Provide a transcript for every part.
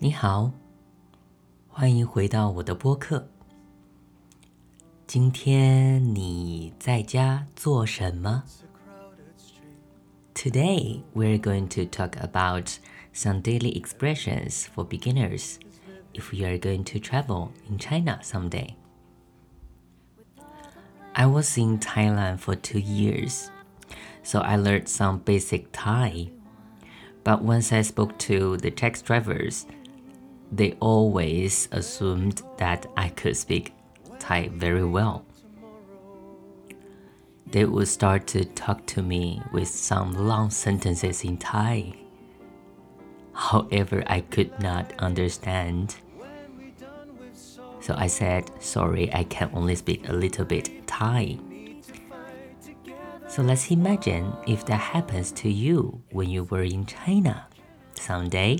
你好，欢迎回到我的播客。今天你在家做什么？Today we're going to talk about some daily expressions for beginners if you are going to travel in China someday. I was in Thailand for two years, so I learned some basic Thai. But once I spoke to the taxi drivers, they always assumed that I could speak Thai very well. They would start to talk to me with some long sentences in Thai. However, I could not understand. So I said, sorry, I can only speak a little bit Thai. So let's imagine if that happens to you when you were in China someday.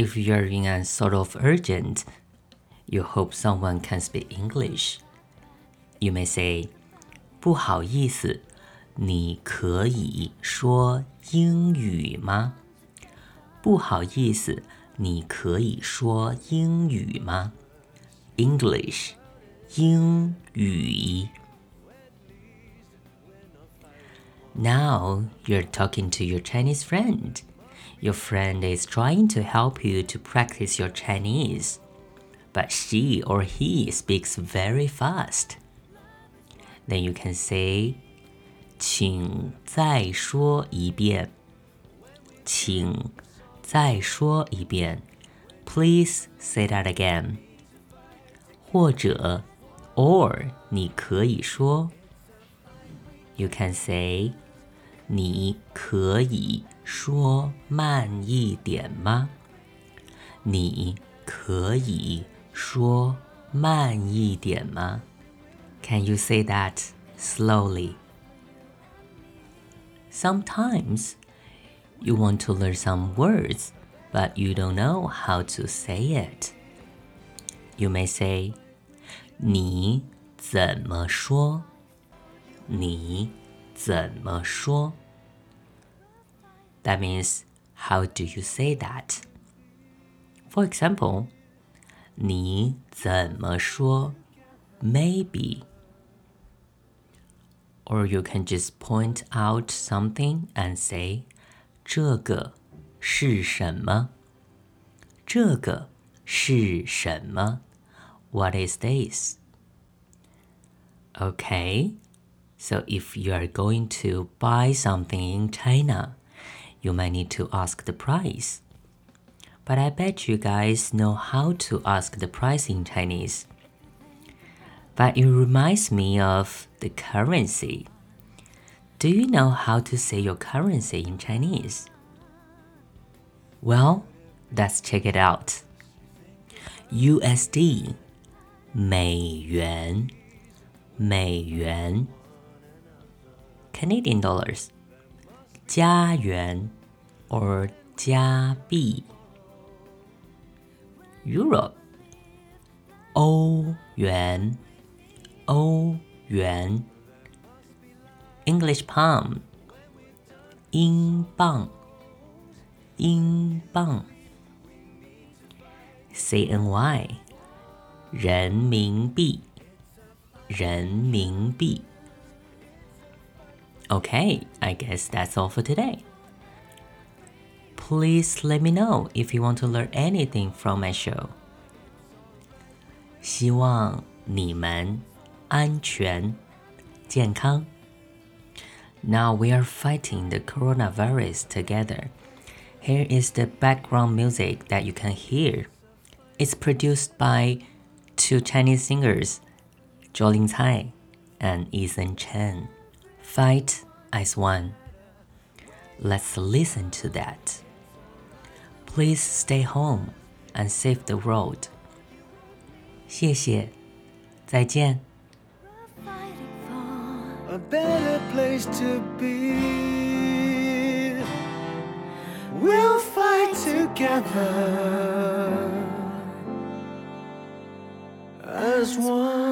If you're in a sort of urgent, you hope someone can speak English. You may say, 不好意思，你可以说英语吗？不好意思，你可以说英语吗？English，英语。Now you're talking to your Chinese friend. Your friend is trying to help you to practice your Chinese, but she or he speaks very fast. Then you can say, 请再说一遍。请再说一遍。Please say that again. 或者，or 你可以说。You can say 你可以 说慢一点吗？你可以说慢一点吗？Can you say that slowly? Sometimes you want to learn some words, but you don't know how to say it. You may say, 你怎么说？你怎么说 ？that means, how do you say that? For example, 你怎么说 maybe? Or you can just point out something and say 这个是什么？这个是什么？What is this? Okay, so if you are going to buy something in China, you might need to ask the price. But I bet you guys know how to ask the price in Chinese. But it reminds me of the currency. Do you know how to say your currency in Chinese? Well, let's check it out. USD 美元美元 Canadian dollars 加元 or 加币，Euro，欧元，欧元，English pound，英镑，英镑，CNY，人民币，人民币。Okay, I guess that's all for today. Please let me know if you want to learn anything from my show. 希望你们安全、健康。Now we are fighting the coronavirus together. Here is the background music that you can hear. It's produced by two Chinese singers, Jolin Tsai and Eason Chen fight as one. Let's listen to that. Please stay home and save the world. 谢谢，再见。 a better place to be. We'll fight together as one.